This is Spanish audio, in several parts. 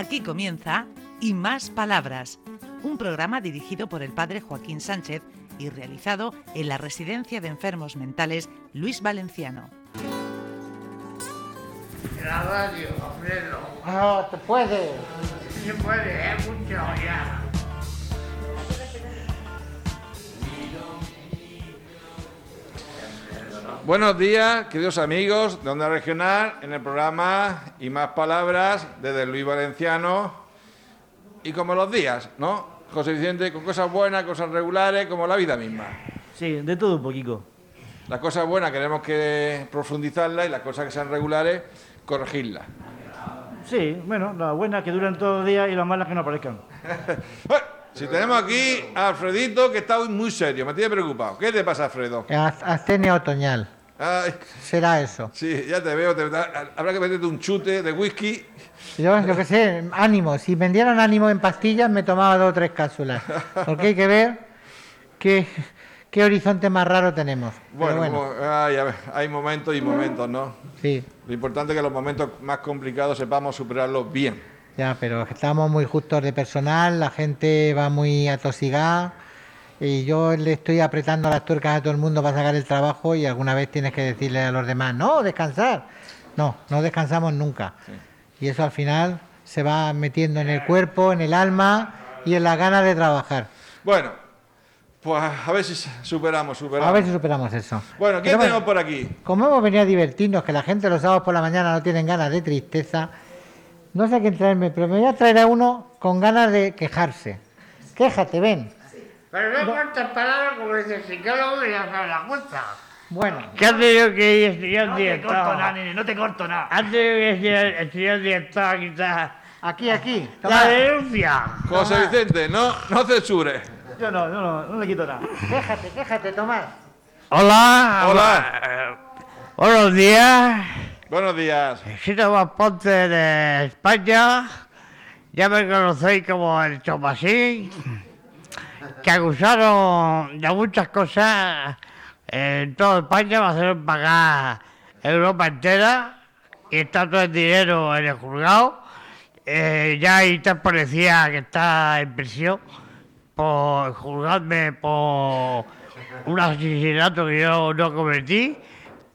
Aquí comienza Y Más Palabras, un programa dirigido por el padre Joaquín Sánchez y realizado en la Residencia de Enfermos Mentales Luis Valenciano. La radio, Alfredo. No, te puede. Se puede, es mucho ya. Buenos días, queridos amigos de Onda Regional, en el programa Y Más Palabras desde Luis Valenciano. Y como los días, ¿no? José Vicente, con cosas buenas, cosas regulares, como la vida misma. Sí, de todo un poquito. Las cosas buenas queremos que profundizarlas y las cosas que sean regulares, corregirlas. Sí, bueno, las buenas que duran todo el día y las malas que no aparezcan. Bueno, si tenemos aquí a Alfredito, que está hoy muy serio, me tiene preocupado. ¿Qué te pasa, Alfredo? Astenia otoñal. Ay, Será eso. sí, ya te veo, te- habrá que meterte un chute de whisky. Yo, yo qué sé, ánimo. Si vendieran ánimo en pastillas, me tomaba dos o tres cápsulas. Porque hay que ver qué, qué horizonte más raro tenemos. Bueno, bueno, como- ay, a ver, hay momentos y momentos, ¿no? sí, Lo importante es que los momentos más complicados sepamos superarlos bien. ya, pero estamos muy justos de personal, la gente va muy atosigada. Y yo le estoy apretando las tuercas a todo el mundo para sacar el trabajo y alguna vez tienes que decirle a los demás, no, descansar. No, no descansamos nunca. Y eso al final se va metiendo en el cuerpo, en el alma y en las ganas de trabajar. Bueno, pues a ver si superamos, superamos. A ver si superamos eso. Bueno, ¿qué tenemos por aquí? Como hemos venido a divertirnos, que la gente los sábados por la mañana no tienen ganas de tristeza, no sé a quién traerme, pero me voy a traer a uno con ganas de quejarse. Quéjate, ven. Pero no cortes palabras como dice el psicólogo y ya sabes la cuenta. Bueno, ¿Qué has tenido que ir a estudiar No te corto nada, nene, no te corto nada. Has tenido que estudiar, estudiar quitar aquí, aquí. la Toma. denuncia. José Vicente, no, no censures. Yo no, yo no, no le quito nada. Quéjate, quéjate, Tomás. Hola. Hola. buenos días. Buenos días. Soy Tomás Ponte de España. Ya me conocéis como el Chomasín. Que acusaron de muchas cosas en toda España. Me hicieron pagar Europa entera. Y está todo el dinero en el juzgado. Eh, ya hay tres policías que está en prisión por juzgarme por un asesinato que yo no cometí,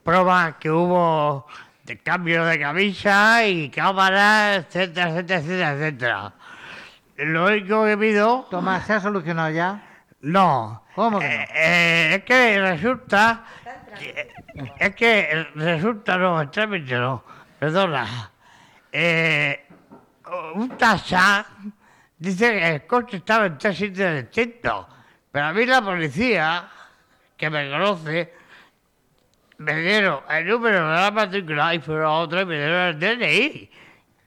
pruebas que hubo de cambio de camisa y cámaras, etcétera, etcétera, etcétera, etcétera. Lo único que pido, Tomás, ¿se ha solucionado ya? no. ¿Cómo que no? Eh, eh, es que resulta, que- es que resulta, no, el trámite no, perdona. Eh, un tasa dice que el coche estaba en tres sitios distintos, pero a mí la policía, que me conoce, me dieron el número de la matrícula y fueron a otro y me dieron el DNI.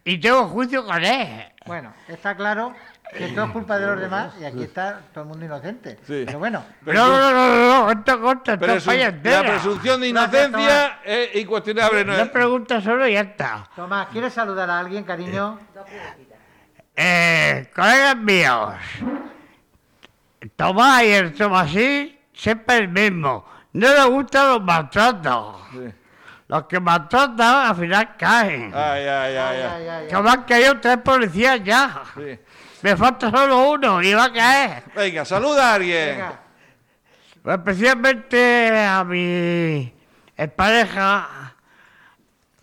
Y tengo juicio con él. Bueno, está claro que todo es culpa de los demás y aquí está todo el mundo inocente. Sí. Pero bueno, Pero no, no, no, no, no, esto consta, esto es España la entera. presunción de Gracias, inocencia es incuestionable. ¿no? Una pregunta solo y ya está. Tomás, ¿quieres saludar a alguien, cariño? Eh, colegas míos, Tomás y el Tomasín siempre el mismo. No le gustan los maltratos. Sí. Los que maltratan al final caen. Ay, ay, ay, Ay, ay. ay, ay, Que me han caído tres policías ya. Sí. Me falta solo uno y va a caer. Venga, saluda a alguien. Venga. Pues especialmente a mi pareja,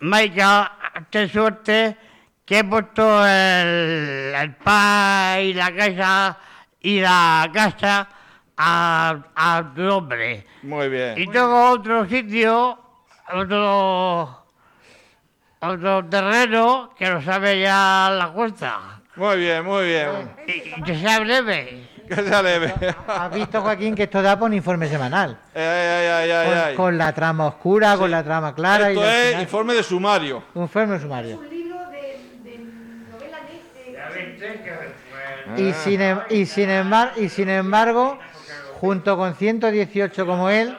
Maika, qué suerte que he puesto el, el pan y la casa y la casa a, a tu nombre. Muy bien. Y tengo otro sitio, otro, otro terreno que lo sabe ya la cuesta. Muy bien, muy bien. Y, y que sea breve. Que se leve. Has visto, Joaquín, que esto da por un informe semanal. Ay, ay, ay, ay, Con, ay. con la trama oscura, con la trama clara. Esto y es final- informe de sumario. Un informe sumario. un libro de, de novela de... Y sin, em- y, sin embar- y sin embargo, junto con 118 como él,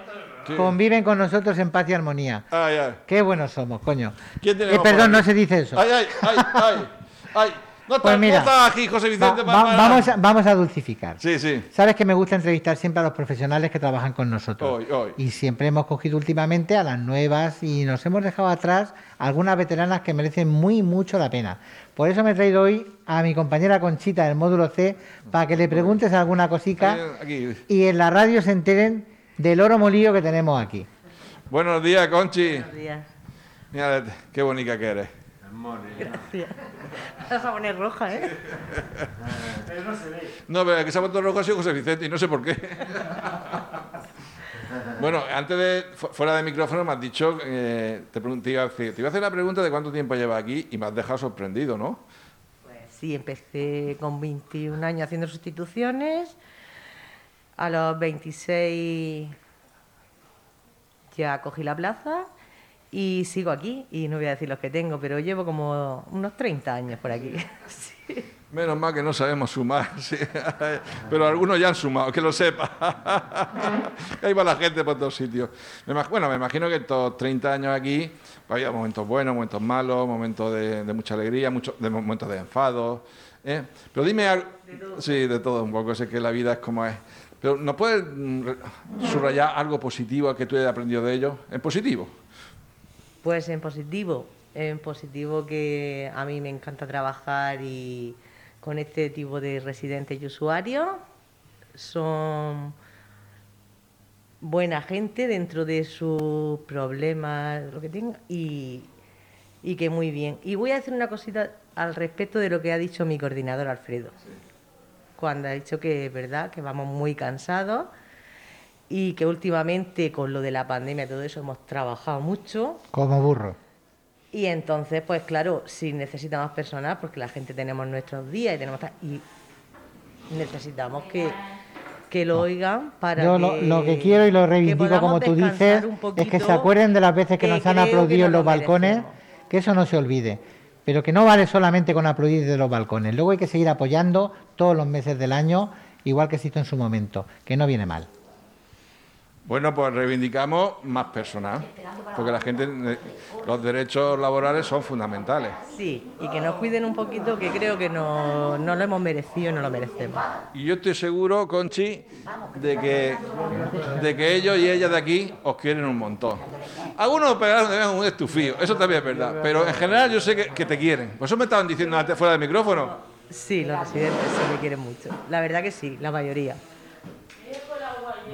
conviven con nosotros en paz y armonía. Ay, ay. Qué buenos somos, coño. ¿Quién Eh, perdón, no aquí? se dice eso. Ay, ay, ay, ay. ay. No Pues mira, no aquí, José Vicente. va- vamos, a, vamos a dulcificar. Sí, sí. Sabes que me gusta entrevistar siempre a los profesionales que trabajan con nosotros. Hoy, hoy. Y siempre hemos cogido últimamente a las nuevas y nos hemos dejado atrás algunas veteranas que merecen muy mucho la pena. Por eso me he traído hoy a mi compañera Conchita del módulo C para que le preguntes alguna cosica Aquí. y en la radio se enteren del oro molido que tenemos aquí. Buenos días, Conchi. Buenos días. Mira, qué bonita que eres. Gracias. Vas a poner roja, ¿eh? No, pero el que se ha puesto rojo ha sido José Vicente y no sé por qué. bueno, antes de, fu- fuera de micrófono me has dicho, eh, te, te iba a decir- te iba a hacer la pregunta de cuánto tiempo llevas aquí y me has dejado sorprendido, ¿no? Pues sí, empecé con 21 años haciendo sustituciones. A los 26 ya cogí la plaza y sigo aquí. Y no voy a decir los que tengo, pero llevo como unos 30 años por aquí. Sí. Menos mal que no sabemos sumar, sí. pero algunos ya han sumado, que lo sepa. Ahí va la gente por todos sitios. Bueno, me imagino que estos 30 años aquí pues, había momentos buenos, momentos malos, momentos de, de mucha alegría, muchos de momentos de enfado. ¿eh? Pero dime algo. Sí, de todo un poco, sé que la vida es como es. Pero ¿nos puedes mm, subrayar algo positivo que tú hayas aprendido de ello? En positivo. Pues en positivo, en positivo que a mí me encanta trabajar y con este tipo de residentes y usuarios. Son buena gente dentro de sus problemas, lo que tenga, y, y que muy bien. Y voy a decir una cosita al respecto de lo que ha dicho mi coordinador Alfredo, cuando ha dicho que es verdad que vamos muy cansados y que últimamente con lo de la pandemia y todo eso hemos trabajado mucho Como burro. y entonces pues claro si necesitamos personal porque la gente tenemos nuestros días y tenemos y necesitamos que que lo oigan para Yo que, lo, lo que quiero y lo reivindico como tú dices es que se acuerden de las veces que, que nos han aplaudido en los lo balcones, merecemos. que eso no se olvide. Pero que no vale solamente con aplaudir de los balcones. Luego hay que seguir apoyando todos los meses del año, igual que se en su momento, que no viene mal. Bueno, pues reivindicamos más personal, porque la gente, los derechos laborales son fundamentales. sí y que nos cuiden un poquito que creo que no, no lo hemos merecido y no lo merecemos Y yo estoy seguro, Conchi, de que, de que ellos y ellas de aquí os quieren un montón. Algunos pegaron un estufío, eso también es verdad, pero en general yo sé que, que te quieren. Por eso me estaban diciendo antes fuera del micrófono. sí los residentes sí me quieren mucho la verdad que sí la mayoría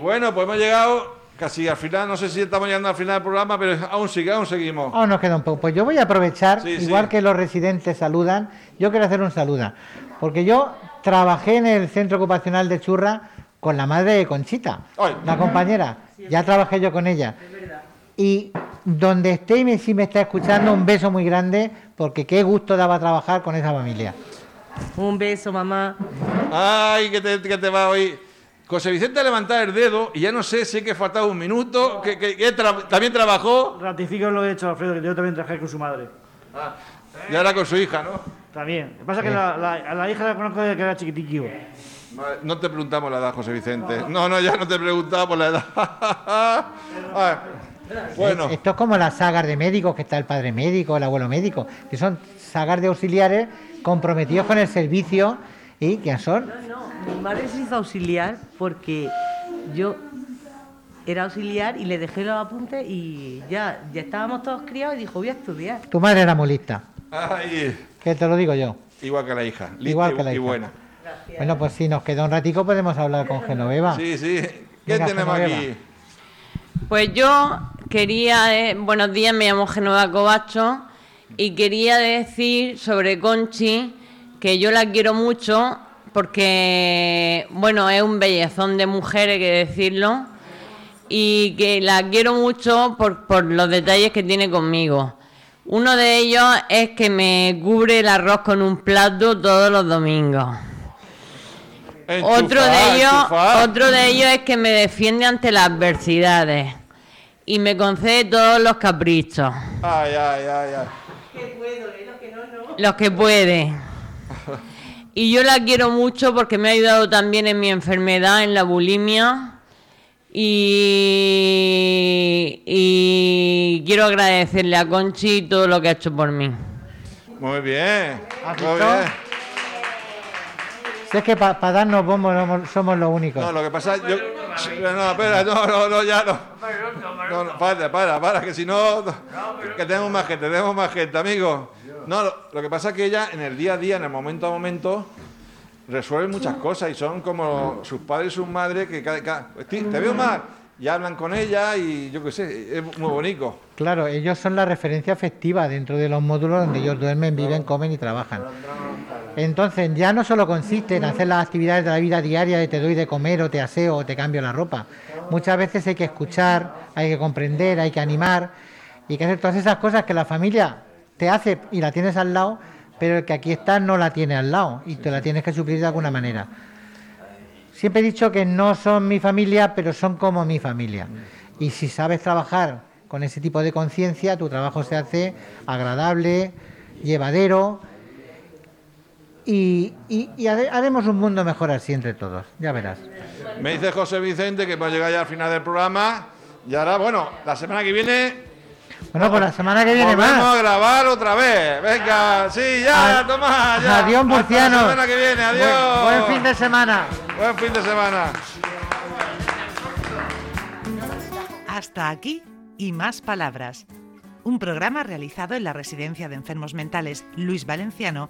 Bueno, pues hemos llegado casi al final, no sé si estamos llegando al final del programa, pero aún sigue, aún seguimos. Aún nos queda un poco. Pues yo voy a aprovechar, Sí, sí. igual que los residentes saludan, yo quiero hacer un saluda. Porque yo trabajé en el centro ocupacional de Churra con la madre de Conchita, Ay. la compañera. Ya trabajé yo con ella. Y donde esté y me- si me está escuchando, un beso muy grande, porque qué gusto daba trabajar con esa familia. un beso mamá Ay, que te, que te va hoy. José Vicente ha levantado el dedo y ya no sé si es que faltaba un minuto, que, que- que tra- también trabajó Ratifico lo de hecho, Alfredo, que yo también trabajé con su madre. y ahora con su hija, ¿no? También. Lo que pasa es que la, la- a la hija la conozco desde que era chiquitillo. Vale, No te preguntamos la edad, José Vicente. No, no, ya no te preguntaba por la edad. Ay, bueno, Esto es como las sagas de médicos, que está el padre médico, el abuelo médico, que son sagas de auxiliares comprometidos con el servicio y que son No, mi madre se hizo auxiliar porque yo era auxiliar y le dejé los apuntes y ya, ya estábamos todos criados y dijo, voy a estudiar. Tu madre era muy lista, ay, que te lo digo yo. igual que la hija, lista Igual y- que la y hija. buena. Bueno, pues si nos queda un ratico podemos hablar con Genoveva. Sí, sí. ¿Qué Venga, tenemos Genoveva. aquí? Pues yo quería, eh, buenos días, me llamo Genoveva Cobacho y quería decir sobre Conchi que yo la quiero mucho porque, bueno, es un bellezón de mujer, hay que decirlo, y que la quiero mucho por, por los detalles que tiene conmigo. Uno de ellos es que me cubre el arroz con un plato todos los domingos. Otro de ellos, otro de ellos es que me defiende ante las adversidades y me concede todos los caprichos, Ay, ay, ay, ay. los que puede. Y yo la quiero mucho porque me ha ayudado también en mi enfermedad, en la bulimia. Y, y quiero agradecerle a Conchi todo lo que ha hecho por mí. Muy bien. ¿Has Muy bien. Si es que para darnos bombos somos, somos los únicos. No, lo que pasa yo no, espera, no, no, no, ya no. No, no, para, para, para, que si no que tenemos más gente, tenemos más gente, amigo. No, lo, lo que pasa es que ella en el día a día, en el momento a momento resuelven muchas cosas y son como sus padres y sus madres que cada, cada- te veo mal y hablan con ella y yo qué sé, es muy bonito. Claro, ellos son la referencia afectiva dentro de los módulos donde ellos duermen, viven, comen y trabajan. Entonces, ya no solo consiste en hacer las actividades de la vida diaria de te doy de comer o te aseo o te cambio la ropa. Muchas veces hay que escuchar, hay que comprender, hay que animar y que hacer todas esas cosas que la familia te hace y la tienes al lado, pero el que aquí está no la tiene al lado y te la tienes que suplir de alguna manera. Siempre he dicho que no son mi familia, pero son como mi familia. Y si sabes trabajar con ese tipo de conciencia, tu trabajo se hace agradable, llevadero y, y- y hare- haremos un mundo mejor así entre todos, ya verás. Me dice José Vicente que hemos llegado ya al final del programa y ahora, bueno, la semana que viene Bueno, pues la semana que viene más. a grabar otra vez. Venga, sí, ya, Ad- toma, ya. Adiós, Hasta murcianos. La semana que viene, adiós. Buen, buen fin de semana. Buen fin de semana. Hasta aquí y más palabras. Un programa realizado en la Residencia de Enfermos Mentales Luis Valenciano